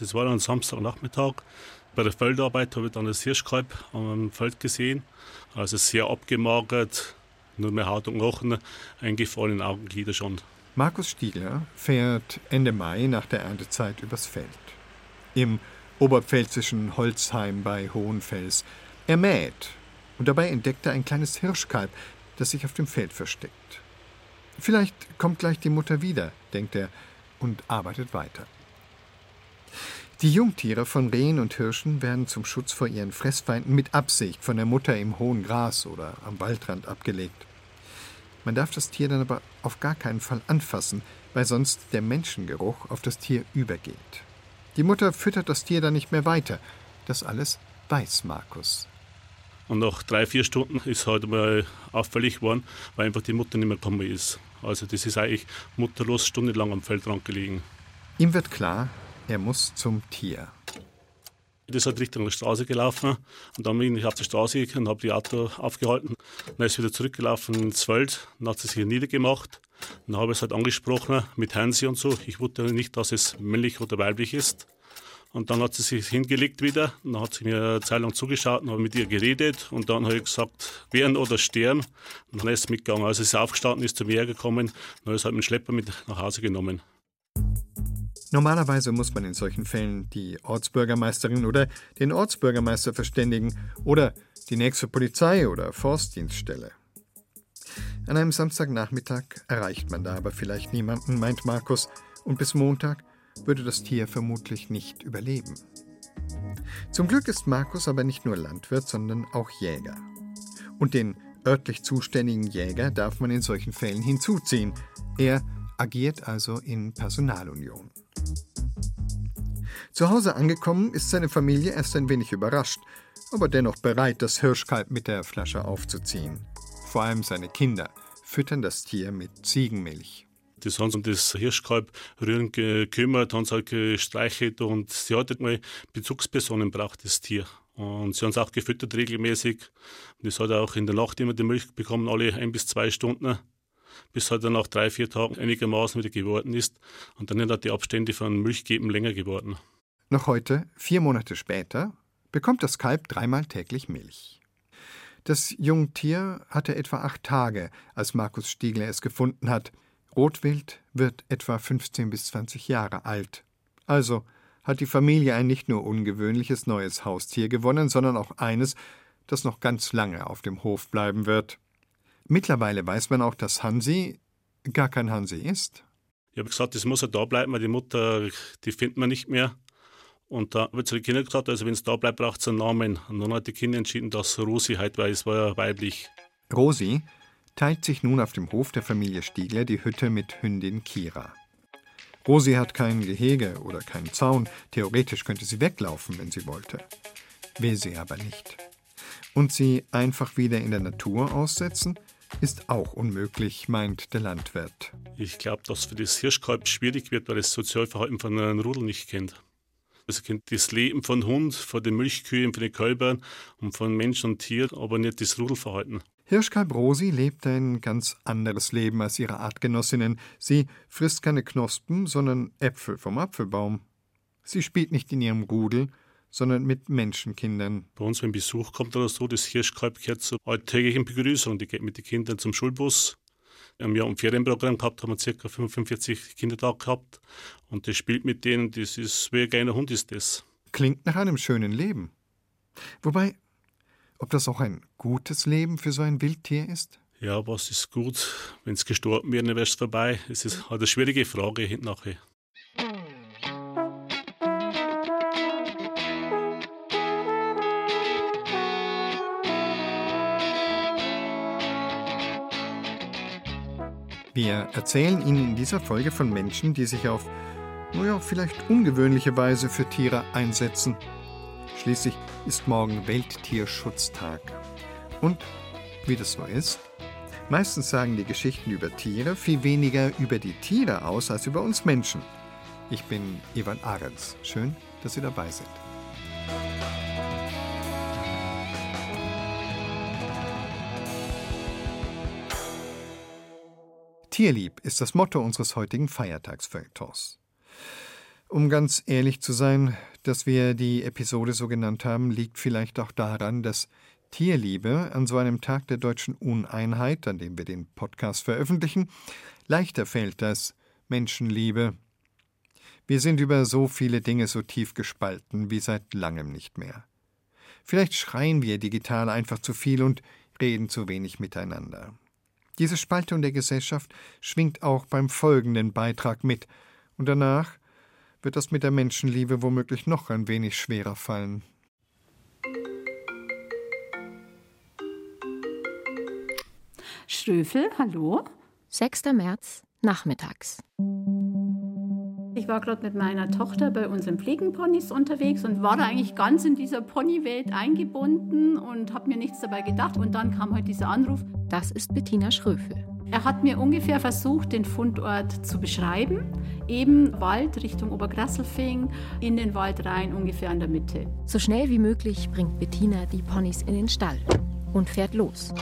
Das war dann Samstagnachmittag. Bei der Feldarbeit habe ich dann das Hirschkalb am Feld gesehen. Also sehr abgemagert, nur mehr Haut und Knochen, eingefallene Augenglieder schon. Markus Stiegler fährt Ende Mai nach der Erntezeit übers Feld. Im oberpfälzischen Holzheim bei Hohenfels. Er mäht und dabei entdeckt er ein kleines Hirschkalb, das sich auf dem Feld versteckt. Vielleicht kommt gleich die Mutter wieder, denkt er und arbeitet weiter. Die Jungtiere von Rehen und Hirschen werden zum Schutz vor ihren Fressfeinden mit Absicht von der Mutter im hohen Gras oder am Waldrand abgelegt. Man darf das Tier dann aber auf gar keinen Fall anfassen, weil sonst der Menschengeruch auf das Tier übergeht. Die Mutter füttert das Tier dann nicht mehr weiter. Das alles weiß Markus. Und nach drei, vier Stunden ist halt mal auffällig geworden, weil einfach die Mutter nicht mehr gekommen ist. Also das ist eigentlich mutterlos stundenlang am Feldrand gelegen. Ihm wird klar, er muss zum Tier. Das hat Richtung der Straße gelaufen und dann bin ich auf der Straße gegangen und habe die Auto aufgehalten. Dann ist wieder zurückgelaufen ins Feld, dann hat sie sich niedergemacht. Dann habe ich es halt angesprochen mit Hansi und so. Ich wusste nicht, dass es männlich oder weiblich ist. Und dann hat sie sich hingelegt wieder. Dann hat sie mir eine Zeit lang zugeschaut und habe mit ihr geredet. Und dann habe ich gesagt, werden oder sterben. Und dann ist sie mitgegangen. Also sie ist aufgestanden, ist zu mir gekommen. Dann ist halt dem Schlepper mit nach Hause genommen. Normalerweise muss man in solchen Fällen die Ortsbürgermeisterin oder den Ortsbürgermeister verständigen oder die nächste Polizei oder Forstdienststelle. An einem Samstagnachmittag erreicht man da aber vielleicht niemanden, meint Markus, und bis Montag würde das Tier vermutlich nicht überleben. Zum Glück ist Markus aber nicht nur Landwirt, sondern auch Jäger. Und den örtlich zuständigen Jäger darf man in solchen Fällen hinzuziehen. Er agiert also in Personalunion. Zu Hause angekommen ist seine Familie erst ein wenig überrascht, aber dennoch bereit, das Hirschkalb mit der Flasche aufzuziehen. Vor allem seine Kinder füttern das Tier mit Ziegenmilch. Die haben sich um das Hirschkalb rühren gekümmert, haben es halt gestreichelt und sie hat halt mal Bezugspersonen braucht, das Tier. Und sie haben es auch gefüttert regelmäßig. Und es hat auch in der Nacht immer die Milch bekommen, alle ein bis zwei Stunden bis halt dann nach drei, vier Tagen einigermaßen wieder geworden ist. Und dann sind halt die Abstände von Milchgeben länger geworden. Noch heute, vier Monate später, bekommt das Kalb dreimal täglich Milch. Das Jungtier hatte etwa acht Tage, als Markus Stiegler es gefunden hat. Rotwild wird etwa 15 bis 20 Jahre alt. Also hat die Familie ein nicht nur ungewöhnliches neues Haustier gewonnen, sondern auch eines, das noch ganz lange auf dem Hof bleiben wird. Mittlerweile weiß man auch, dass Hansi gar kein Hansi ist. Ich habe gesagt, das muss ja da bleiben, weil die Mutter, die findet man nicht mehr. Und da wird zu den Kindern gesagt, also wenn es da bleibt, braucht es einen Namen. Und dann hat die Kinder entschieden, dass Rosi halt, weil es war ja weiblich. Rosi teilt sich nun auf dem Hof der Familie Stiegler die Hütte mit Hündin Kira. Rosi hat kein Gehege oder keinen Zaun. Theoretisch könnte sie weglaufen, wenn sie wollte. Will sie aber nicht. Und sie einfach wieder in der Natur aussetzen? Ist auch unmöglich, meint der Landwirt. Ich glaube, dass für das Hirschkalb schwierig wird, weil es das Sozialverhalten von einem Rudel nicht kennt. Es kennt das Leben von Hund, von den Milchkühen, von den Kälbern und von Mensch und Tier, aber nicht das Rudelverhalten. Hirschkalb Rosi lebt ein ganz anderes Leben als ihre Artgenossinnen. Sie frisst keine Knospen, sondern Äpfel vom Apfelbaum. Sie spielt nicht in ihrem Rudel, sondern mit Menschenkindern. Bei uns, wenn Besuch kommt oder so, das Hirschkalb gehört zur alltäglichen Begrüßung. Die geht mit den Kindern zum Schulbus. Wir haben ja ein Ferienprogramm gehabt, haben wir ca. 45 Kinder da gehabt. Und das spielt mit denen, das ist wie ein kleiner Hund ist das. Klingt nach einem schönen Leben. Wobei, ob das auch ein gutes Leben für so ein Wildtier ist? Ja, was ist gut? Wenn es gestorben wäre, dann wäre es vorbei. Es ist halt eine schwierige Frage nachher. Wir erzählen Ihnen in dieser Folge von Menschen, die sich auf, naja, vielleicht ungewöhnliche Weise für Tiere einsetzen. Schließlich ist morgen Welttierschutztag. Und wie das so ist, meistens sagen die Geschichten über Tiere viel weniger über die Tiere aus als über uns Menschen. Ich bin Ivan Ahrens. Schön, dass Sie dabei sind. Tierlieb ist das Motto unseres heutigen Feiertagsfeuilletons. Um ganz ehrlich zu sein, dass wir die Episode so genannt haben, liegt vielleicht auch daran, dass Tierliebe an so einem Tag der deutschen Uneinheit, an dem wir den Podcast veröffentlichen, leichter fällt als Menschenliebe. Wir sind über so viele Dinge so tief gespalten wie seit langem nicht mehr. Vielleicht schreien wir digital einfach zu viel und reden zu wenig miteinander. Diese Spaltung der Gesellschaft schwingt auch beim folgenden Beitrag mit, und danach wird das mit der Menschenliebe womöglich noch ein wenig schwerer fallen. Ströfel, hallo? 6. März, nachmittags. Ich war gerade mit meiner Tochter bei unseren Pflegenponys unterwegs und war da eigentlich ganz in dieser Ponywelt eingebunden und habe mir nichts dabei gedacht. Und dann kam halt dieser Anruf. Das ist Bettina Schröfel. Er hat mir ungefähr versucht, den Fundort zu beschreiben. Eben Wald Richtung Obergrasselfing, in den Wald rein, ungefähr an der Mitte. So schnell wie möglich bringt Bettina die Ponys in den Stall und fährt los.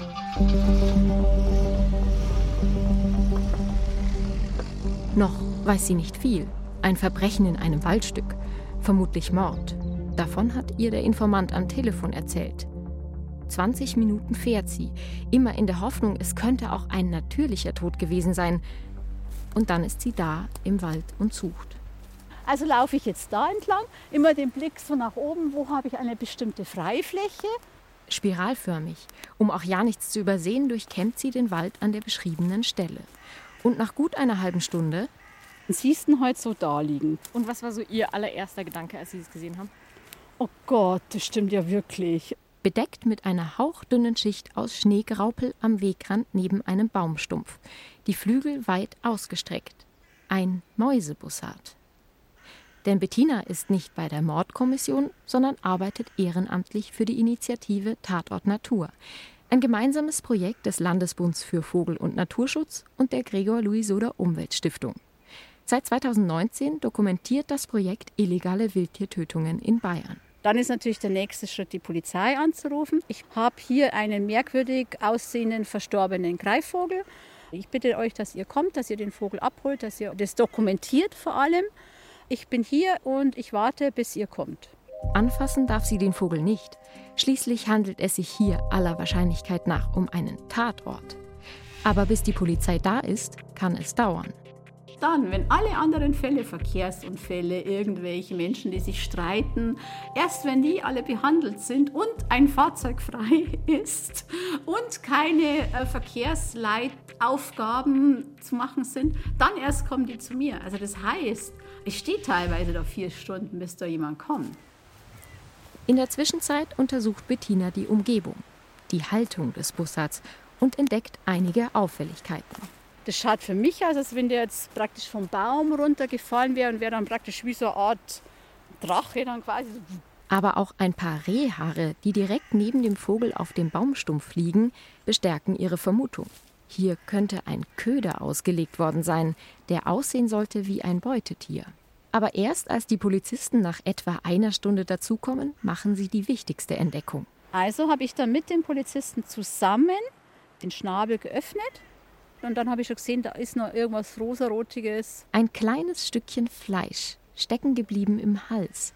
Noch weiß sie nicht viel. Ein Verbrechen in einem Waldstück, vermutlich Mord. Davon hat ihr der Informant am Telefon erzählt. 20 Minuten fährt sie, immer in der Hoffnung, es könnte auch ein natürlicher Tod gewesen sein. Und dann ist sie da im Wald und sucht. Also laufe ich jetzt da entlang, immer den Blick so nach oben, wo habe ich eine bestimmte Freifläche. Spiralförmig, um auch ja nichts zu übersehen, durchkämmt sie den Wald an der beschriebenen Stelle. Und nach gut einer halben Stunde siehst du heute so da liegen. Und was war so Ihr allererster Gedanke, als Sie es gesehen haben? Oh Gott, das stimmt ja wirklich bedeckt mit einer hauchdünnen Schicht aus Schneegraupel am Wegrand neben einem Baumstumpf, die Flügel weit ausgestreckt. Ein Mäusebussard. Denn Bettina ist nicht bei der Mordkommission, sondern arbeitet ehrenamtlich für die Initiative Tatort Natur, ein gemeinsames Projekt des Landesbunds für Vogel- und Naturschutz und der Gregor Louis Soder Umweltstiftung. Seit 2019 dokumentiert das Projekt illegale Wildtiertötungen in Bayern. Dann ist natürlich der nächste Schritt, die Polizei anzurufen. Ich habe hier einen merkwürdig aussehenden verstorbenen Greifvogel. Ich bitte euch, dass ihr kommt, dass ihr den Vogel abholt, dass ihr das dokumentiert vor allem. Ich bin hier und ich warte, bis ihr kommt. Anfassen darf sie den Vogel nicht. Schließlich handelt es sich hier aller Wahrscheinlichkeit nach um einen Tatort. Aber bis die Polizei da ist, kann es dauern dann, wenn alle anderen Fälle, Verkehrsunfälle, irgendwelche Menschen, die sich streiten, erst wenn die alle behandelt sind und ein Fahrzeug frei ist und keine äh, Verkehrsleitaufgaben zu machen sind, dann erst kommen die zu mir. Also das heißt, ich stehe teilweise da vier Stunden, bis da jemand kommt. In der Zwischenzeit untersucht Bettina die Umgebung, die Haltung des Bussards und entdeckt einige Auffälligkeiten. Das schaut für mich aus, als wenn der jetzt praktisch vom Baum runtergefallen wäre und wäre dann praktisch wie so eine Art Drache dann quasi. Aber auch ein paar Rehhaare, die direkt neben dem Vogel auf dem Baumstumpf liegen, bestärken ihre Vermutung. Hier könnte ein Köder ausgelegt worden sein, der aussehen sollte wie ein Beutetier. Aber erst als die Polizisten nach etwa einer Stunde dazukommen, machen sie die wichtigste Entdeckung. Also habe ich dann mit den Polizisten zusammen den Schnabel geöffnet und dann habe ich schon gesehen, da ist noch irgendwas rosarotiges. Ein kleines Stückchen Fleisch, stecken geblieben im Hals.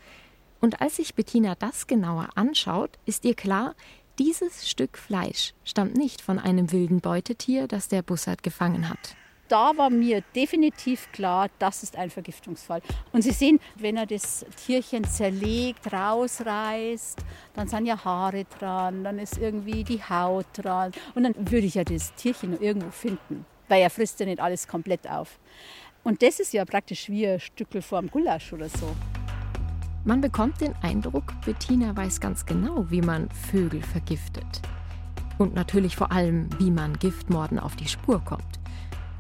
Und als sich Bettina das genauer anschaut, ist ihr klar, dieses Stück Fleisch stammt nicht von einem wilden Beutetier, das der Bussard gefangen hat da war mir definitiv klar, das ist ein Vergiftungsfall. Und Sie sehen, wenn er das Tierchen zerlegt, rausreißt, dann sind ja Haare dran, dann ist irgendwie die Haut dran. Und dann würde ich ja das Tierchen irgendwo finden, weil er frisst ja nicht alles komplett auf. Und das ist ja praktisch wie ein Stückel vorm Gulasch oder so. Man bekommt den Eindruck, Bettina weiß ganz genau, wie man Vögel vergiftet. Und natürlich vor allem, wie man Giftmorden auf die Spur kommt.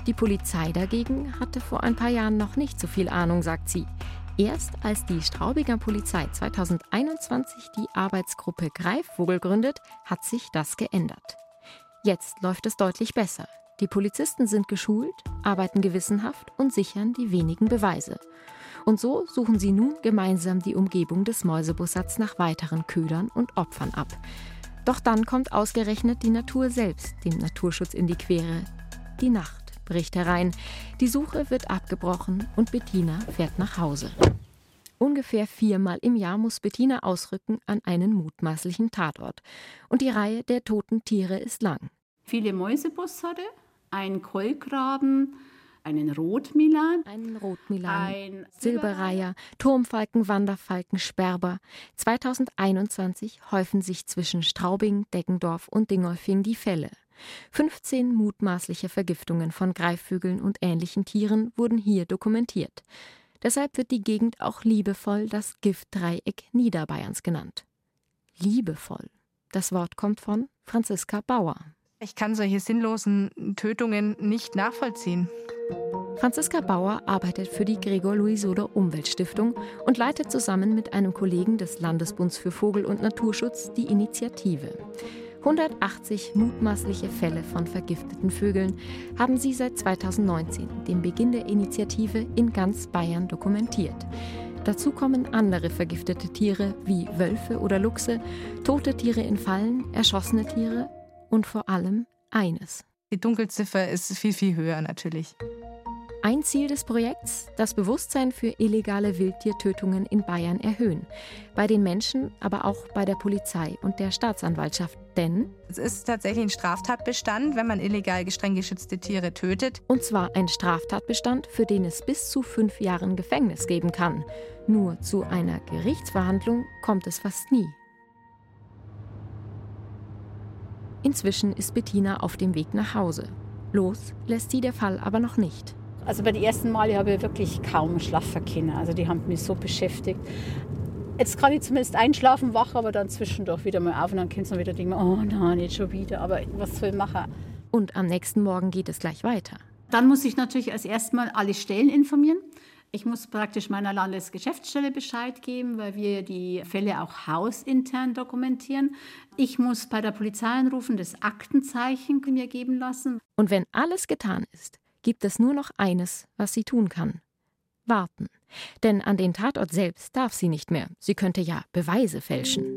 Die Polizei dagegen hatte vor ein paar Jahren noch nicht so viel Ahnung, sagt sie. Erst als die Straubinger Polizei 2021 die Arbeitsgruppe Greifvogel gründet, hat sich das geändert. Jetzt läuft es deutlich besser. Die Polizisten sind geschult, arbeiten gewissenhaft und sichern die wenigen Beweise. Und so suchen sie nun gemeinsam die Umgebung des Mäusebussards nach weiteren Ködern und Opfern ab. Doch dann kommt ausgerechnet die Natur selbst dem Naturschutz in die Quere. Die Nacht bricht herein. Die Suche wird abgebrochen und Bettina fährt nach Hause. Ungefähr viermal im Jahr muss Bettina ausrücken an einen mutmaßlichen Tatort. Und die Reihe der toten Tiere ist lang. Viele Mäusebussarde, ein Kolkraben, einen Rotmilan, einen Rotmilan, ein Silberreiher, Turmfalken, Wanderfalken, Sperber. 2021 häufen sich zwischen Straubing, Deggendorf und Dingolfing die Fälle. 15 mutmaßliche Vergiftungen von Greifvögeln und ähnlichen Tieren wurden hier dokumentiert. Deshalb wird die Gegend auch liebevoll das Giftdreieck Niederbayerns genannt. Liebevoll. Das Wort kommt von Franziska Bauer. Ich kann solche sinnlosen Tötungen nicht nachvollziehen. Franziska Bauer arbeitet für die Gregor Louis Soder Umweltstiftung und leitet zusammen mit einem Kollegen des Landesbunds für Vogel- und Naturschutz die Initiative. 180 mutmaßliche Fälle von vergifteten Vögeln haben sie seit 2019, dem Beginn der Initiative, in ganz Bayern dokumentiert. Dazu kommen andere vergiftete Tiere wie Wölfe oder Luchse, tote Tiere in Fallen, erschossene Tiere und vor allem eines. Die Dunkelziffer ist viel, viel höher natürlich. Ein Ziel des Projekts, das Bewusstsein für illegale Wildtiertötungen in Bayern erhöhen. Bei den Menschen, aber auch bei der Polizei und der Staatsanwaltschaft. Denn es ist tatsächlich ein Straftatbestand, wenn man illegal streng geschützte Tiere tötet. Und zwar ein Straftatbestand, für den es bis zu fünf Jahren Gefängnis geben kann. Nur zu einer Gerichtsverhandlung kommt es fast nie. Inzwischen ist Bettina auf dem Weg nach Hause. Los lässt sie der Fall aber noch nicht. Also bei den ersten Male habe ich wirklich kaum schlafen können. Also die haben mich so beschäftigt. Jetzt kann ich zumindest einschlafen, wach, aber dann zwischendurch wieder mal auf und dann kannst du wieder denken, oh nein, nicht schon wieder. Aber was soll ich machen? Und am nächsten Morgen geht es gleich weiter. Dann muss ich natürlich als erstmal alle Stellen informieren. Ich muss praktisch meiner Landesgeschäftsstelle Bescheid geben, weil wir die Fälle auch hausintern dokumentieren. Ich muss bei der Polizei anrufen, das Aktenzeichen mir geben lassen. Und wenn alles getan ist, gibt es nur noch eines, was sie tun kann. Warten. Denn an den Tatort selbst darf sie nicht mehr. Sie könnte ja Beweise fälschen.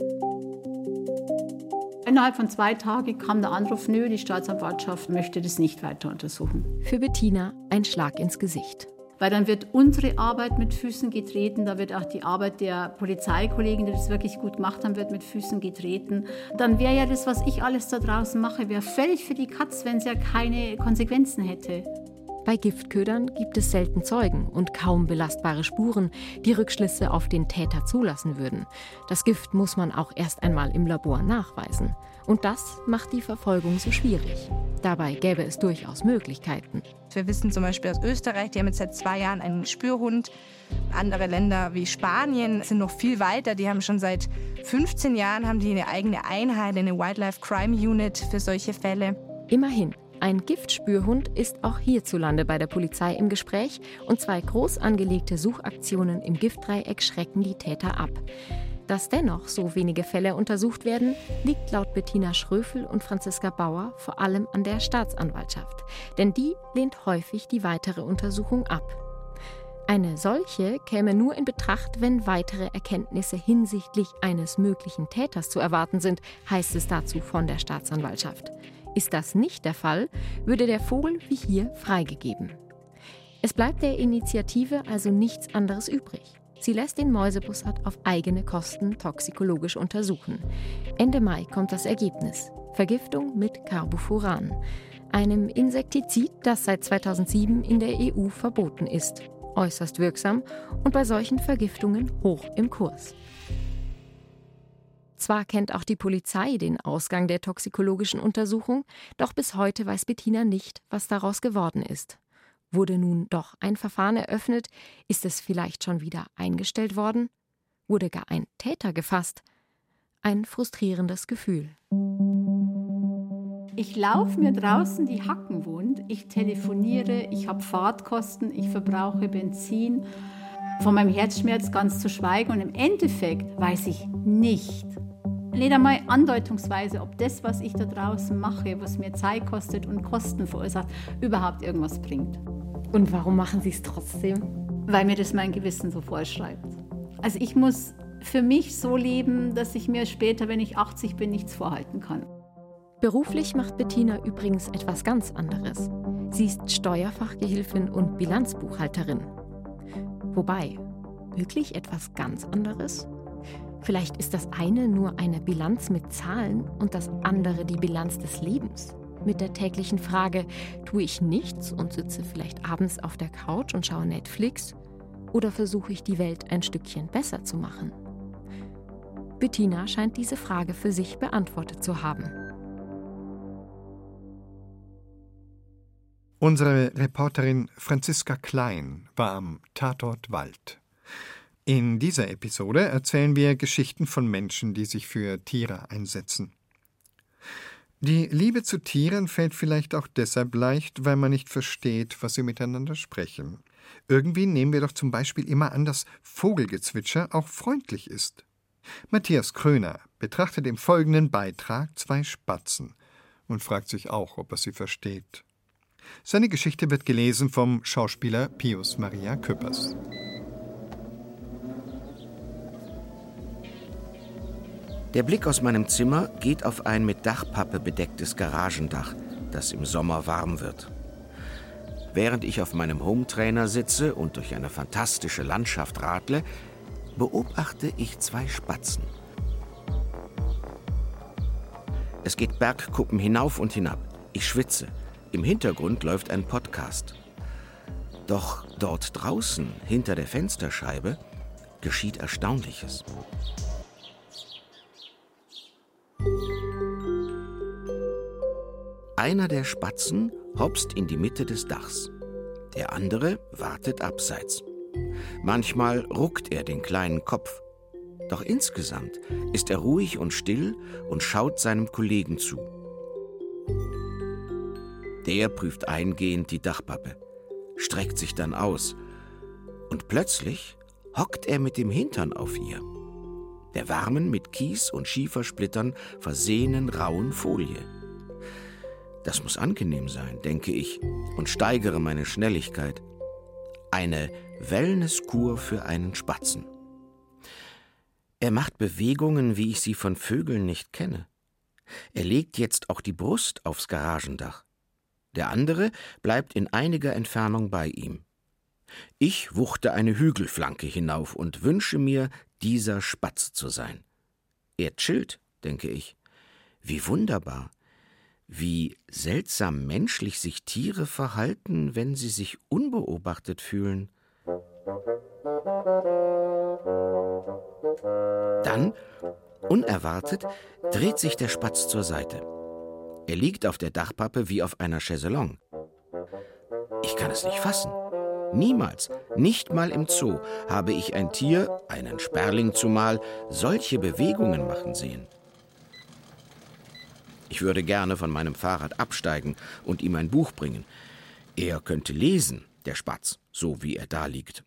Innerhalb von zwei Tagen kam der Anruf, nö, die Staatsanwaltschaft möchte das nicht weiter untersuchen. Für Bettina ein Schlag ins Gesicht. Weil dann wird unsere Arbeit mit Füßen getreten, da wird auch die Arbeit der Polizeikollegen, die das wirklich gut gemacht haben, wird mit Füßen getreten. Dann wäre ja das, was ich alles da draußen mache, wäre völlig für die Katz, wenn es ja keine Konsequenzen hätte. Bei Giftködern gibt es selten Zeugen und kaum belastbare Spuren, die Rückschlüsse auf den Täter zulassen würden. Das Gift muss man auch erst einmal im Labor nachweisen. Und das macht die Verfolgung so schwierig. Dabei gäbe es durchaus Möglichkeiten. Wir wissen zum Beispiel aus Österreich, die haben jetzt seit zwei Jahren einen Spürhund. Andere Länder wie Spanien sind noch viel weiter. Die haben schon seit 15 Jahren haben die eine eigene Einheit, eine Wildlife Crime Unit für solche Fälle. Immerhin, ein Giftspürhund ist auch hierzulande bei der Polizei im Gespräch und zwei groß angelegte Suchaktionen im Giftdreieck schrecken die Täter ab. Dass dennoch so wenige Fälle untersucht werden, liegt laut Bettina Schröfel und Franziska Bauer vor allem an der Staatsanwaltschaft, denn die lehnt häufig die weitere Untersuchung ab. Eine solche käme nur in Betracht, wenn weitere Erkenntnisse hinsichtlich eines möglichen Täters zu erwarten sind, heißt es dazu von der Staatsanwaltschaft. Ist das nicht der Fall, würde der Vogel wie hier freigegeben. Es bleibt der Initiative also nichts anderes übrig. Sie lässt den Mäusebussard auf eigene Kosten toxikologisch untersuchen. Ende Mai kommt das Ergebnis. Vergiftung mit Carbofuran, einem Insektizid, das seit 2007 in der EU verboten ist. Äußerst wirksam und bei solchen Vergiftungen hoch im Kurs. Zwar kennt auch die Polizei den Ausgang der toxikologischen Untersuchung, doch bis heute weiß Bettina nicht, was daraus geworden ist. Wurde nun doch ein Verfahren eröffnet? Ist es vielleicht schon wieder eingestellt worden? Wurde gar ein Täter gefasst? Ein frustrierendes Gefühl. Ich laufe mir draußen die Hacken wund, ich telefoniere, ich habe Fahrtkosten, ich verbrauche Benzin. Von meinem Herzschmerz ganz zu schweigen und im Endeffekt weiß ich nicht, nicht einmal andeutungsweise, ob das, was ich da draußen mache, was mir Zeit kostet und Kosten verursacht, überhaupt irgendwas bringt. Und warum machen Sie es trotzdem? Weil mir das mein Gewissen so vorschreibt. Also ich muss für mich so leben, dass ich mir später, wenn ich 80 bin, nichts vorhalten kann. Beruflich macht Bettina übrigens etwas ganz anderes. Sie ist Steuerfachgehilfin und Bilanzbuchhalterin. Wobei, wirklich etwas ganz anderes? Vielleicht ist das eine nur eine Bilanz mit Zahlen und das andere die Bilanz des Lebens. Mit der täglichen Frage, tue ich nichts und sitze vielleicht abends auf der Couch und schaue Netflix? Oder versuche ich die Welt ein Stückchen besser zu machen? Bettina scheint diese Frage für sich beantwortet zu haben. Unsere Reporterin Franziska Klein war am Tatort Wald. In dieser Episode erzählen wir Geschichten von Menschen, die sich für Tiere einsetzen. Die Liebe zu Tieren fällt vielleicht auch deshalb leicht, weil man nicht versteht, was sie miteinander sprechen. Irgendwie nehmen wir doch zum Beispiel immer an, dass Vogelgezwitscher auch freundlich ist. Matthias Kröner betrachtet im folgenden Beitrag zwei Spatzen und fragt sich auch, ob er sie versteht. Seine Geschichte wird gelesen vom Schauspieler Pius Maria Küppers. Der Blick aus meinem Zimmer geht auf ein mit Dachpappe bedecktes Garagendach, das im Sommer warm wird. Während ich auf meinem Hometrainer sitze und durch eine fantastische Landschaft radle, beobachte ich zwei Spatzen. Es geht Bergkuppen hinauf und hinab. Ich schwitze. Im Hintergrund läuft ein Podcast. Doch dort draußen, hinter der Fensterscheibe, geschieht Erstaunliches. Einer der Spatzen hopst in die Mitte des Dachs. Der andere wartet abseits. Manchmal ruckt er den kleinen Kopf. Doch insgesamt ist er ruhig und still und schaut seinem Kollegen zu. Der prüft eingehend die Dachpappe, streckt sich dann aus und plötzlich hockt er mit dem Hintern auf ihr, der warmen, mit Kies und Schiefersplittern versehenen rauen Folie. Das muss angenehm sein, denke ich, und steigere meine Schnelligkeit. Eine Wellnesskur für einen Spatzen. Er macht Bewegungen, wie ich sie von Vögeln nicht kenne. Er legt jetzt auch die Brust aufs Garagendach. Der andere bleibt in einiger Entfernung bei ihm. Ich wuchte eine Hügelflanke hinauf und wünsche mir, dieser Spatz zu sein. Er chillt, denke ich. Wie wunderbar wie seltsam menschlich sich Tiere verhalten, wenn sie sich unbeobachtet fühlen. Dann, unerwartet, dreht sich der Spatz zur Seite. Er liegt auf der Dachpappe wie auf einer Chaiselong. Ich kann es nicht fassen. Niemals, nicht mal im Zoo, habe ich ein Tier, einen Sperling zumal, solche Bewegungen machen sehen. Ich würde gerne von meinem Fahrrad absteigen und ihm ein Buch bringen. Er könnte lesen, der Spatz, so wie er da liegt.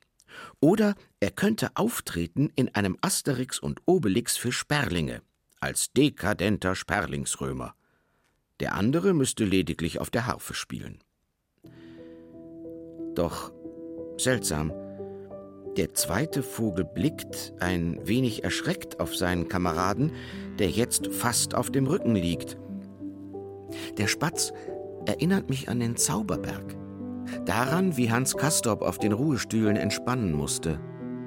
Oder er könnte auftreten in einem Asterix und Obelix für Sperlinge, als dekadenter Sperlingsrömer. Der andere müsste lediglich auf der Harfe spielen. Doch seltsam, der zweite Vogel blickt ein wenig erschreckt auf seinen Kameraden, der jetzt fast auf dem Rücken liegt. Der Spatz erinnert mich an den Zauberberg. Daran, wie Hans Castorp auf den Ruhestühlen entspannen musste,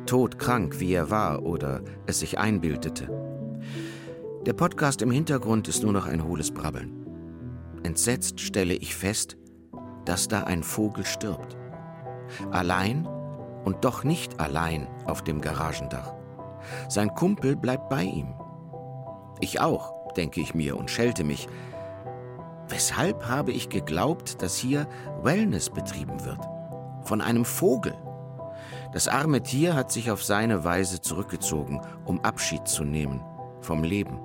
todkrank wie er war oder es sich einbildete. Der Podcast im Hintergrund ist nur noch ein hohles Brabbeln. Entsetzt stelle ich fest, dass da ein Vogel stirbt. Allein und doch nicht allein auf dem Garagendach. Sein Kumpel bleibt bei ihm. Ich auch, denke ich mir und schelte mich, Weshalb habe ich geglaubt, dass hier Wellness betrieben wird? Von einem Vogel. Das arme Tier hat sich auf seine Weise zurückgezogen, um Abschied zu nehmen vom Leben.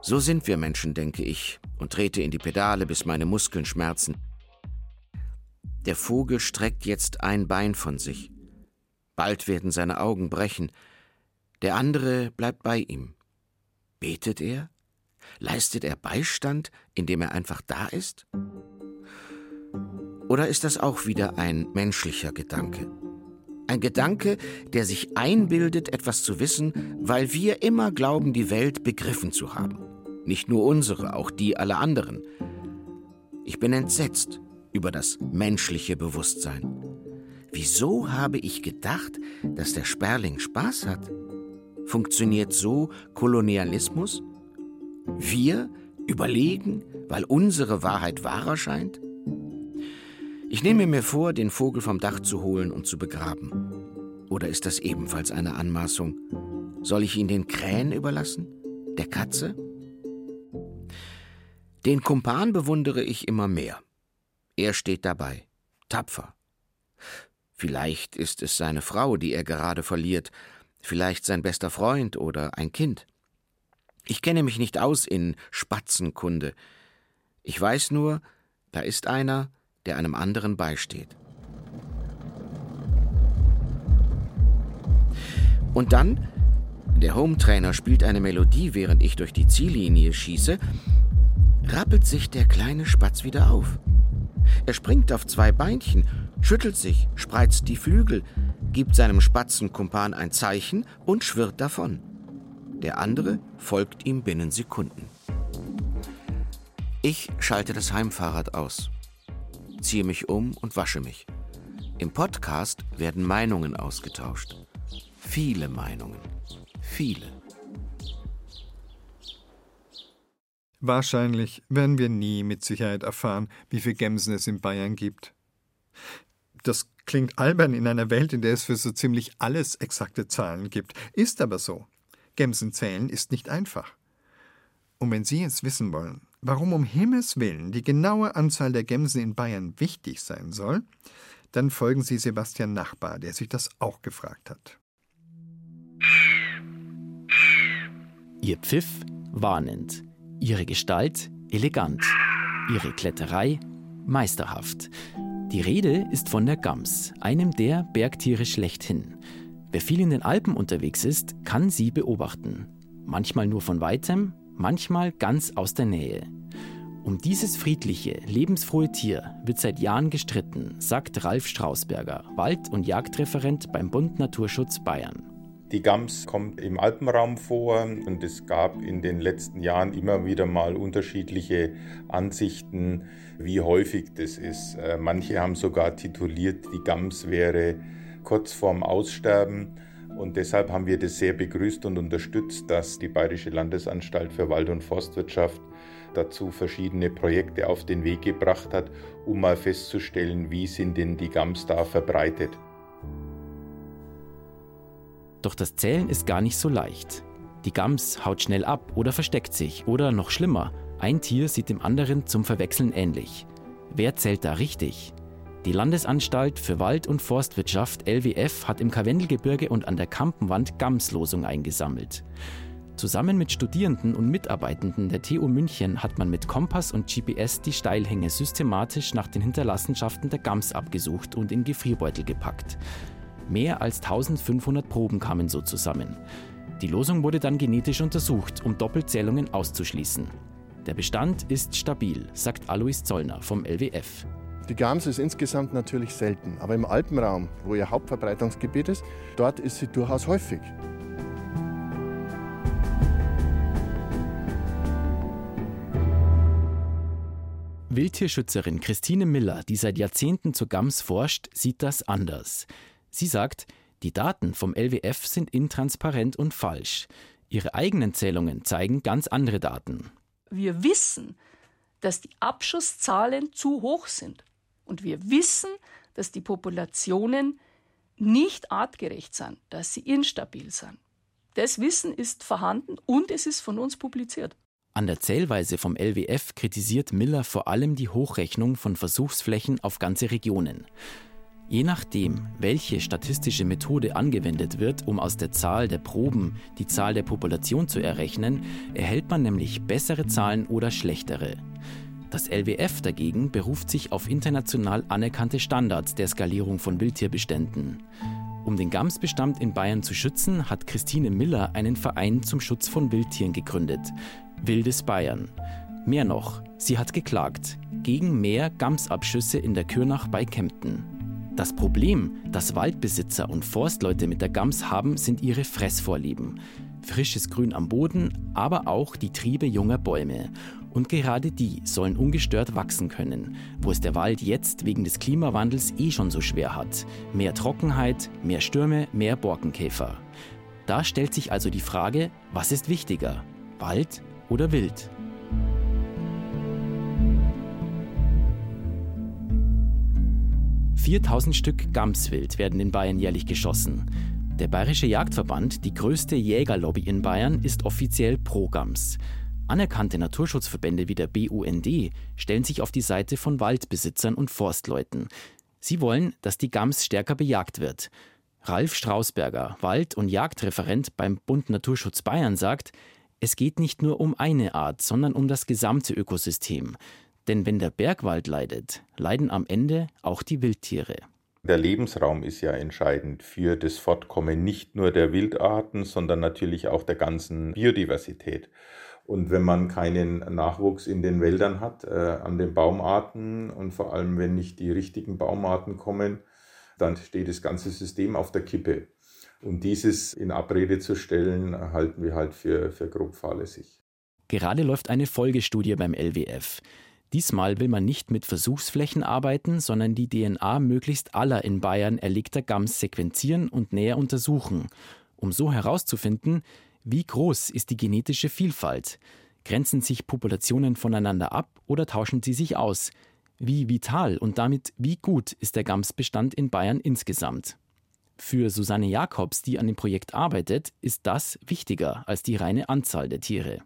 So sind wir Menschen, denke ich, und trete in die Pedale, bis meine Muskeln schmerzen. Der Vogel streckt jetzt ein Bein von sich. Bald werden seine Augen brechen, der andere bleibt bei ihm. Betet er? Leistet er Beistand, indem er einfach da ist? Oder ist das auch wieder ein menschlicher Gedanke? Ein Gedanke, der sich einbildet, etwas zu wissen, weil wir immer glauben, die Welt begriffen zu haben. Nicht nur unsere, auch die aller anderen. Ich bin entsetzt, über das menschliche Bewusstsein. Wieso habe ich gedacht, dass der Sperling Spaß hat? Funktioniert so Kolonialismus? Wir überlegen, weil unsere Wahrheit wahrer scheint? Ich nehme mir vor, den Vogel vom Dach zu holen und zu begraben. Oder ist das ebenfalls eine Anmaßung? Soll ich ihn den Krähen überlassen? Der Katze? Den Kumpan bewundere ich immer mehr. Er steht dabei, tapfer. Vielleicht ist es seine Frau, die er gerade verliert, vielleicht sein bester Freund oder ein Kind. Ich kenne mich nicht aus in Spatzenkunde. Ich weiß nur, da ist einer, der einem anderen beisteht. Und dann, der Hometrainer spielt eine Melodie, während ich durch die Ziellinie schieße, rappelt sich der kleine Spatz wieder auf. Er springt auf zwei Beinchen, schüttelt sich, spreizt die Flügel, gibt seinem Spatzenkumpan ein Zeichen und schwirrt davon. Der andere folgt ihm binnen Sekunden. Ich schalte das Heimfahrrad aus, ziehe mich um und wasche mich. Im Podcast werden Meinungen ausgetauscht. Viele Meinungen. Viele. Wahrscheinlich werden wir nie mit Sicherheit erfahren, wie viele Gemsen es in Bayern gibt. Das klingt albern in einer Welt, in der es für so ziemlich alles exakte Zahlen gibt. Ist aber so. Gemsen zählen ist nicht einfach. Und wenn Sie jetzt wissen wollen, warum um Himmels willen die genaue Anzahl der Gemsen in Bayern wichtig sein soll, dann folgen Sie Sebastian Nachbar, der sich das auch gefragt hat. Ihr Pfiff warnend, ihre Gestalt elegant, ihre Kletterei meisterhaft. Die Rede ist von der Gams, einem der Bergtiere schlechthin. Wer viel in den Alpen unterwegs ist, kann sie beobachten. Manchmal nur von weitem, manchmal ganz aus der Nähe. Um dieses friedliche, lebensfrohe Tier wird seit Jahren gestritten, sagt Ralf Strausberger, Wald- und Jagdreferent beim Bund Naturschutz Bayern. Die Gams kommt im Alpenraum vor und es gab in den letzten Jahren immer wieder mal unterschiedliche Ansichten, wie häufig das ist. Äh, manche haben sogar tituliert, die Gams wäre kurz vorm Aussterben. Und deshalb haben wir das sehr begrüßt und unterstützt, dass die Bayerische Landesanstalt für Wald- und Forstwirtschaft dazu verschiedene Projekte auf den Weg gebracht hat, um mal festzustellen, wie sind denn die Gams da verbreitet. Doch das Zählen ist gar nicht so leicht. Die Gams haut schnell ab oder versteckt sich oder noch schlimmer, ein Tier sieht dem anderen zum Verwechseln ähnlich. Wer zählt da richtig? Die Landesanstalt für Wald- und Forstwirtschaft LWF hat im Karwendelgebirge und an der Kampenwand Gamslosung eingesammelt. Zusammen mit Studierenden und Mitarbeitenden der TU München hat man mit Kompass und GPS die Steilhänge systematisch nach den Hinterlassenschaften der Gams abgesucht und in Gefrierbeutel gepackt. Mehr als 1500 Proben kamen so zusammen. Die Losung wurde dann genetisch untersucht, um Doppelzählungen auszuschließen. Der Bestand ist stabil, sagt Alois Zollner vom LWF. Die Gams ist insgesamt natürlich selten, aber im Alpenraum, wo ihr Hauptverbreitungsgebiet ist, dort ist sie durchaus häufig. Wildtierschützerin Christine Miller, die seit Jahrzehnten zur Gams forscht, sieht das anders. Sie sagt, die Daten vom LWF sind intransparent und falsch. Ihre eigenen Zählungen zeigen ganz andere Daten. Wir wissen, dass die Abschusszahlen zu hoch sind. Und wir wissen, dass die Populationen nicht artgerecht sind, dass sie instabil sind. Das Wissen ist vorhanden und es ist von uns publiziert. An der Zählweise vom LWF kritisiert Miller vor allem die Hochrechnung von Versuchsflächen auf ganze Regionen. Je nachdem, welche statistische Methode angewendet wird, um aus der Zahl der Proben die Zahl der Population zu errechnen, erhält man nämlich bessere Zahlen oder schlechtere. Das LWF dagegen beruft sich auf international anerkannte Standards der Skalierung von Wildtierbeständen. Um den Gamsbestand in Bayern zu schützen, hat Christine Miller einen Verein zum Schutz von Wildtieren gegründet, Wildes Bayern. Mehr noch, sie hat geklagt gegen mehr Gamsabschüsse in der Kürnach bei Kempten. Das Problem, das Waldbesitzer und Forstleute mit der Gams haben, sind ihre Fressvorlieben. Frisches Grün am Boden, aber auch die Triebe junger Bäume. Und gerade die sollen ungestört wachsen können, wo es der Wald jetzt wegen des Klimawandels eh schon so schwer hat. Mehr Trockenheit, mehr Stürme, mehr Borkenkäfer. Da stellt sich also die Frage, was ist wichtiger, Wald oder Wild? »4000 Stück Gamswild werden in Bayern jährlich geschossen. Der Bayerische Jagdverband, die größte Jägerlobby in Bayern, ist offiziell pro Gams. Anerkannte Naturschutzverbände wie der BUND stellen sich auf die Seite von Waldbesitzern und Forstleuten. Sie wollen, dass die Gams stärker bejagt wird. Ralf Strausberger, Wald- und Jagdreferent beim Bund Naturschutz Bayern, sagt, es geht nicht nur um eine Art, sondern um das gesamte Ökosystem. Denn wenn der Bergwald leidet, leiden am Ende auch die Wildtiere. Der Lebensraum ist ja entscheidend für das Fortkommen nicht nur der Wildarten, sondern natürlich auch der ganzen Biodiversität. Und wenn man keinen Nachwuchs in den Wäldern hat, äh, an den Baumarten und vor allem, wenn nicht die richtigen Baumarten kommen, dann steht das ganze System auf der Kippe. Und dieses in Abrede zu stellen, halten wir halt für, für grob fahrlässig. Gerade läuft eine Folgestudie beim LWF. Diesmal will man nicht mit Versuchsflächen arbeiten, sondern die DNA möglichst aller in Bayern erlegter Gams sequenzieren und näher untersuchen, um so herauszufinden, wie groß ist die genetische Vielfalt? Grenzen sich Populationen voneinander ab oder tauschen sie sich aus? Wie vital und damit wie gut ist der Gamsbestand in Bayern insgesamt? Für Susanne Jakobs, die an dem Projekt arbeitet, ist das wichtiger als die reine Anzahl der Tiere.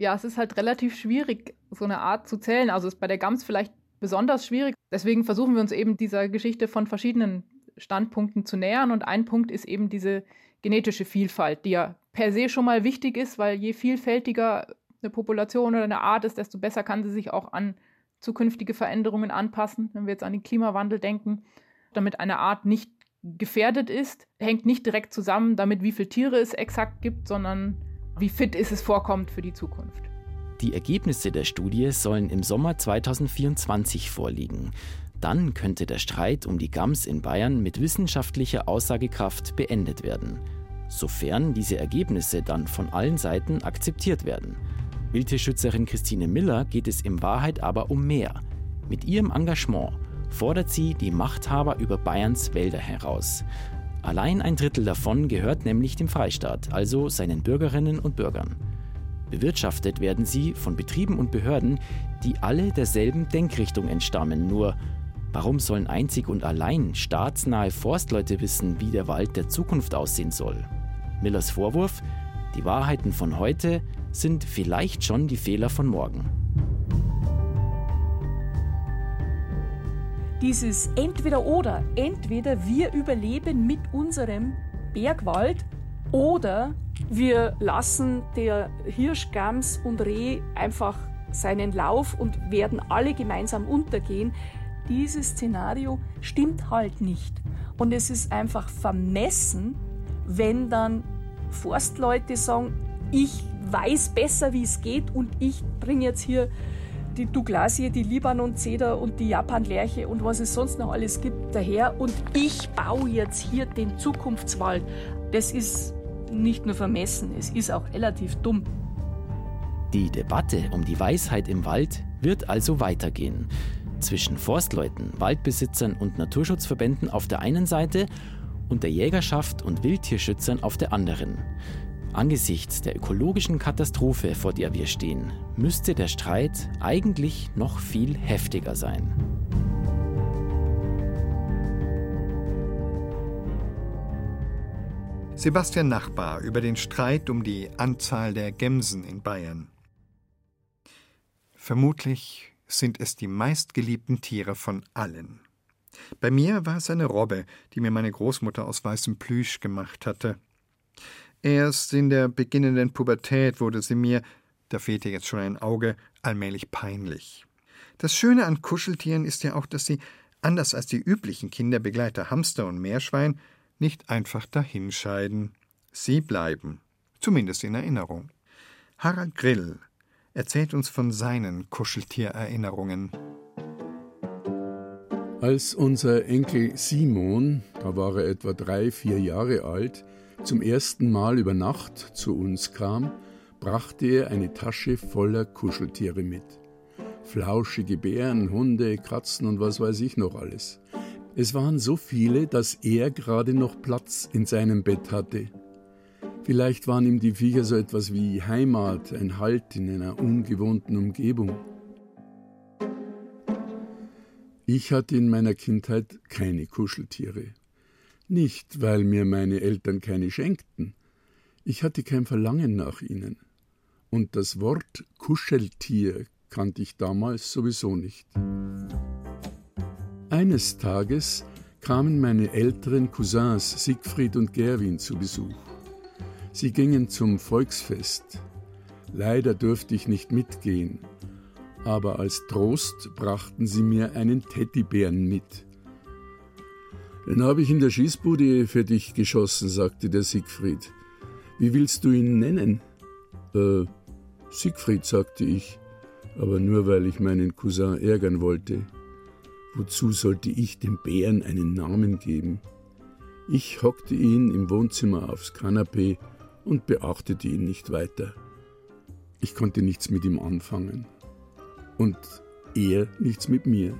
Ja, es ist halt relativ schwierig, so eine Art zu zählen. Also ist bei der Gams vielleicht besonders schwierig. Deswegen versuchen wir uns eben dieser Geschichte von verschiedenen Standpunkten zu nähern. Und ein Punkt ist eben diese genetische Vielfalt, die ja per se schon mal wichtig ist, weil je vielfältiger eine Population oder eine Art ist, desto besser kann sie sich auch an zukünftige Veränderungen anpassen. Wenn wir jetzt an den Klimawandel denken, damit eine Art nicht gefährdet ist, hängt nicht direkt zusammen damit, wie viele Tiere es exakt gibt, sondern wie fit ist es vorkommt für die Zukunft. Die Ergebnisse der Studie sollen im Sommer 2024 vorliegen. Dann könnte der Streit um die Gams in Bayern mit wissenschaftlicher Aussagekraft beendet werden sofern diese Ergebnisse dann von allen Seiten akzeptiert werden. Wildtierschützerin Christine Miller geht es in Wahrheit aber um mehr. Mit ihrem Engagement fordert sie die Machthaber über Bayerns Wälder heraus. Allein ein Drittel davon gehört nämlich dem Freistaat, also seinen Bürgerinnen und Bürgern. Bewirtschaftet werden sie von Betrieben und Behörden, die alle derselben Denkrichtung entstammen, nur warum sollen einzig und allein staatsnahe Forstleute wissen, wie der Wald der Zukunft aussehen soll? Millers Vorwurf, die Wahrheiten von heute sind vielleicht schon die Fehler von morgen. Dieses entweder oder, entweder wir überleben mit unserem Bergwald oder wir lassen der Hirsch, Gams und Reh einfach seinen Lauf und werden alle gemeinsam untergehen. Dieses Szenario stimmt halt nicht. Und es ist einfach vermessen, wenn dann Forstleute sagen, ich weiß besser, wie es geht und ich bringe jetzt hier die Douglasie, die Libanon-Zeder und die Japan-Lerche und was es sonst noch alles gibt daher und ich baue jetzt hier den Zukunftswald. Das ist nicht nur vermessen, es ist auch relativ dumm. Die Debatte um die Weisheit im Wald wird also weitergehen. Zwischen Forstleuten, Waldbesitzern und Naturschutzverbänden auf der einen Seite und der Jägerschaft und Wildtierschützern auf der anderen. Angesichts der ökologischen Katastrophe, vor der wir stehen, müsste der Streit eigentlich noch viel heftiger sein. Sebastian Nachbar über den Streit um die Anzahl der Gemsen in Bayern. Vermutlich sind es die meistgeliebten Tiere von allen. Bei mir war es eine Robbe, die mir meine Großmutter aus weißem Plüsch gemacht hatte. Erst in der beginnenden Pubertät wurde sie mir, da fehlte jetzt schon ein Auge, allmählich peinlich. Das Schöne an Kuscheltieren ist ja auch, dass sie, anders als die üblichen Kinderbegleiter Hamster und Meerschwein, nicht einfach dahinscheiden. Sie bleiben, zumindest in Erinnerung. Harald Grill erzählt uns von seinen Kuscheltiererinnerungen. Als unser Enkel Simon, da war er etwa drei, vier Jahre alt, zum ersten Mal über Nacht zu uns kam, brachte er eine Tasche voller Kuscheltiere mit. Flauschige Bären, Hunde, Katzen und was weiß ich noch alles. Es waren so viele, dass er gerade noch Platz in seinem Bett hatte. Vielleicht waren ihm die Viecher so etwas wie Heimat, ein Halt in einer ungewohnten Umgebung. Ich hatte in meiner Kindheit keine Kuscheltiere. Nicht, weil mir meine Eltern keine schenkten. Ich hatte kein Verlangen nach ihnen. Und das Wort Kuscheltier kannte ich damals sowieso nicht. Eines Tages kamen meine älteren Cousins Siegfried und Gerwin zu Besuch. Sie gingen zum Volksfest. Leider durfte ich nicht mitgehen, aber als Trost brachten sie mir einen Teddybären mit. Den habe ich in der Schießbude für dich geschossen, sagte der Siegfried. Wie willst du ihn nennen? Äh, Siegfried, sagte ich, aber nur weil ich meinen Cousin ärgern wollte. Wozu sollte ich dem Bären einen Namen geben? Ich hockte ihn im Wohnzimmer aufs Kanapee und beachtete ihn nicht weiter. Ich konnte nichts mit ihm anfangen und er nichts mit mir.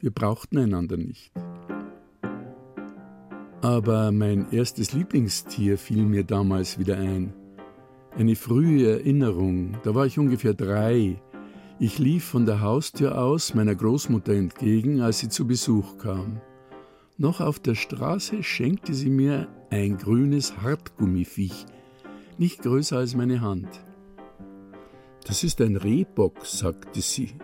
Wir brauchten einander nicht. Aber mein erstes Lieblingstier fiel mir damals wieder ein. Eine frühe Erinnerung, da war ich ungefähr drei. Ich lief von der Haustür aus meiner Großmutter entgegen, als sie zu Besuch kam. Noch auf der Straße schenkte sie mir ein grünes Hartgummiviech, nicht größer als meine Hand. Das ist ein Rehbock, sagte sie.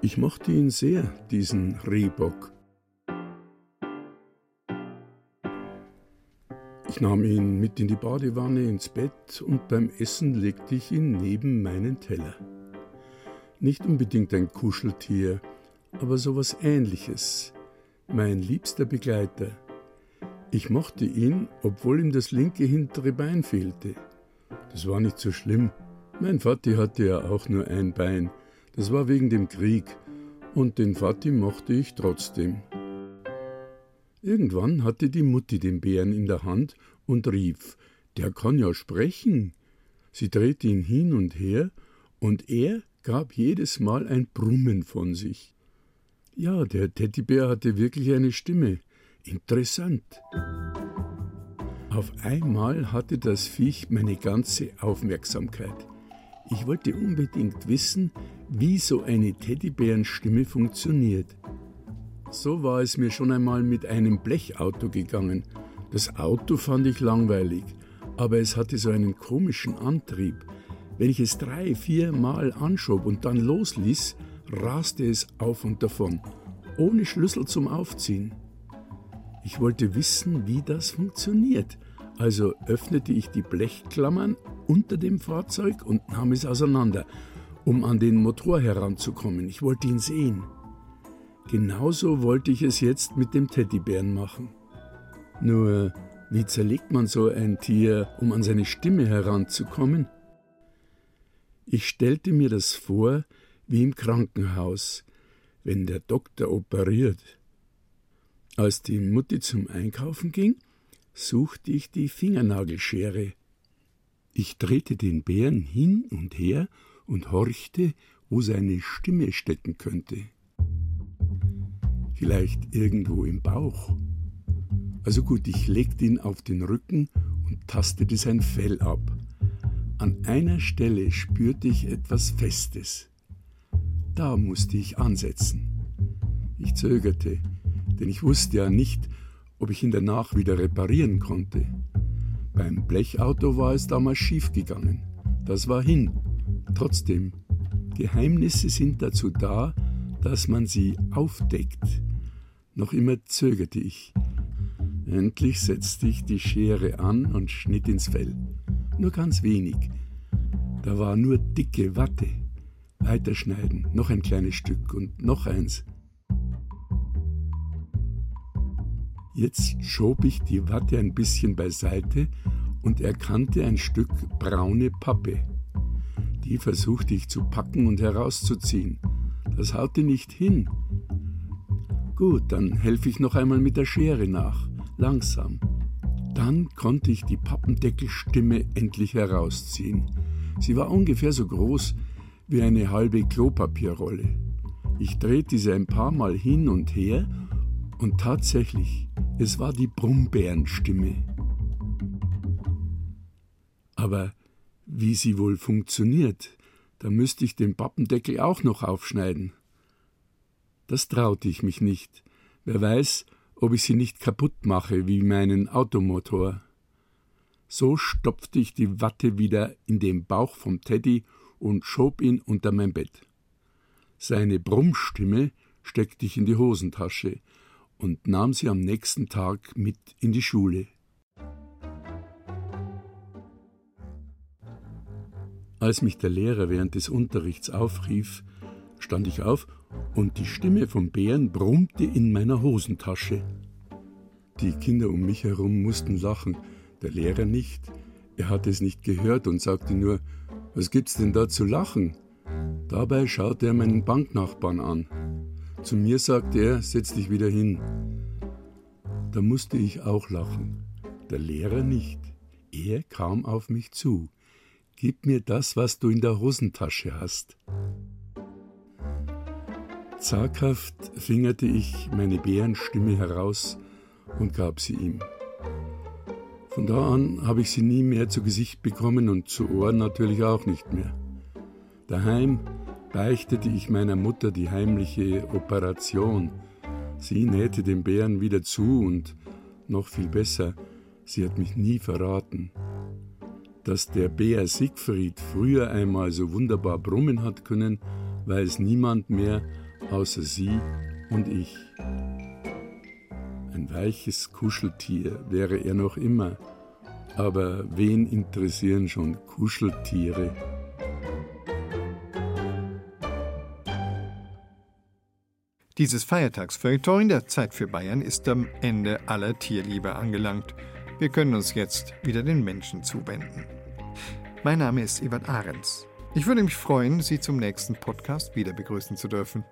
Ich mochte ihn sehr, diesen Rehbock. Ich nahm ihn mit in die Badewanne ins Bett und beim Essen legte ich ihn neben meinen Teller. Nicht unbedingt ein Kuscheltier, aber sowas ähnliches. Mein liebster Begleiter. Ich mochte ihn, obwohl ihm das linke hintere Bein fehlte. Das war nicht so schlimm. Mein Vati hatte ja auch nur ein Bein. Das war wegen dem Krieg. Und den Vati mochte ich trotzdem. Irgendwann hatte die Mutti den Bären in der Hand und rief, der kann ja sprechen. Sie drehte ihn hin und her, und er gab jedes Mal ein Brummen von sich. Ja, der Teddybär hatte wirklich eine Stimme. Interessant. Auf einmal hatte das Viech meine ganze Aufmerksamkeit. Ich wollte unbedingt wissen, wie so eine Teddybärenstimme funktioniert. So war es mir schon einmal mit einem Blechauto gegangen. Das Auto fand ich langweilig, aber es hatte so einen komischen Antrieb. Wenn ich es drei, vier Mal anschob und dann losließ, raste es auf und davon, ohne Schlüssel zum Aufziehen. Ich wollte wissen, wie das funktioniert, also öffnete ich die Blechklammern unter dem Fahrzeug und nahm es auseinander, um an den Motor heranzukommen. Ich wollte ihn sehen. Genauso wollte ich es jetzt mit dem Teddybären machen. Nur, wie zerlegt man so ein Tier, um an seine Stimme heranzukommen? Ich stellte mir das vor wie im Krankenhaus, wenn der Doktor operiert. Als die Mutti zum Einkaufen ging, suchte ich die Fingernagelschere. Ich drehte den Bären hin und her und horchte, wo seine Stimme stecken könnte vielleicht irgendwo im Bauch. Also gut, ich legte ihn auf den Rücken und tastete sein Fell ab. An einer Stelle spürte ich etwas Festes. Da musste ich ansetzen. Ich zögerte, denn ich wusste ja nicht, ob ich ihn danach wieder reparieren konnte. Beim Blechauto war es damals schiefgegangen. Das war hin. Trotzdem, Geheimnisse sind dazu da, dass man sie aufdeckt. Noch immer zögerte ich. Endlich setzte ich die Schere an und schnitt ins Fell. Nur ganz wenig. Da war nur dicke Watte. Weiterschneiden, noch ein kleines Stück und noch eins. Jetzt schob ich die Watte ein bisschen beiseite und erkannte ein Stück braune Pappe. Die versuchte ich zu packen und herauszuziehen. Das haute nicht hin. Gut, dann helfe ich noch einmal mit der Schere nach. Langsam. Dann konnte ich die Pappendeckelstimme endlich herausziehen. Sie war ungefähr so groß wie eine halbe Klopapierrolle. Ich drehte sie ein paar Mal hin und her und tatsächlich, es war die Brummbärenstimme. Aber wie sie wohl funktioniert, da müsste ich den Pappendeckel auch noch aufschneiden. Das traute ich mich nicht. Wer weiß, ob ich sie nicht kaputt mache wie meinen Automotor. So stopfte ich die Watte wieder in den Bauch vom Teddy und schob ihn unter mein Bett. Seine Brummstimme steckte ich in die Hosentasche und nahm sie am nächsten Tag mit in die Schule. Als mich der Lehrer während des Unterrichts aufrief, stand ich auf und die Stimme vom Bären brummte in meiner Hosentasche. Die Kinder um mich herum mussten lachen, der Lehrer nicht. Er hatte es nicht gehört und sagte nur, was gibt's denn da zu lachen? Dabei schaute er meinen Banknachbarn an. Zu mir sagte er, setz dich wieder hin. Da musste ich auch lachen. Der Lehrer nicht. Er kam auf mich zu. Gib mir das, was du in der Hosentasche hast. Zaghaft fingerte ich meine Bärenstimme heraus und gab sie ihm. Von da an habe ich sie nie mehr zu Gesicht bekommen und zu Ohren natürlich auch nicht mehr. Daheim beichtete ich meiner Mutter die heimliche Operation. Sie nähte den Bären wieder zu und noch viel besser, sie hat mich nie verraten. Dass der Bär Siegfried früher einmal so wunderbar brummen hat können, weiß niemand mehr außer sie und ich. Ein weiches Kuscheltier wäre er noch immer, aber wen interessieren schon Kuscheltiere? Dieses Feiertagsfeuilleton der Zeit für Bayern ist am Ende aller Tierliebe angelangt. Wir können uns jetzt wieder den Menschen zuwenden. Mein Name ist Ebert Ahrens. Ich würde mich freuen, Sie zum nächsten Podcast wieder begrüßen zu dürfen.